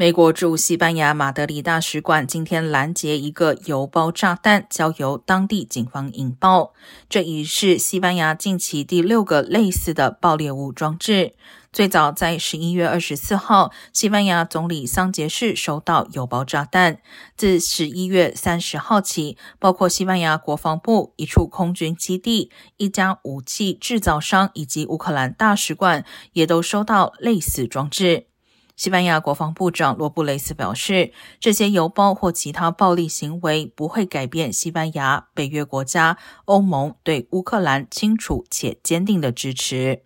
美国驻西班牙马德里大使馆今天拦截一个邮包炸弹，交由当地警方引爆。这已是西班牙近期第六个类似的爆裂物装置。最早在十一月二十四号，西班牙总理桑杰士收到邮包炸弹。自十一月三十号起，包括西班牙国防部、一处空军基地、一家武器制造商以及乌克兰大使馆，也都收到类似装置。西班牙国防部长罗布雷斯表示，这些邮包或其他暴力行为不会改变西班牙、北约国家、欧盟对乌克兰清楚且坚定的支持。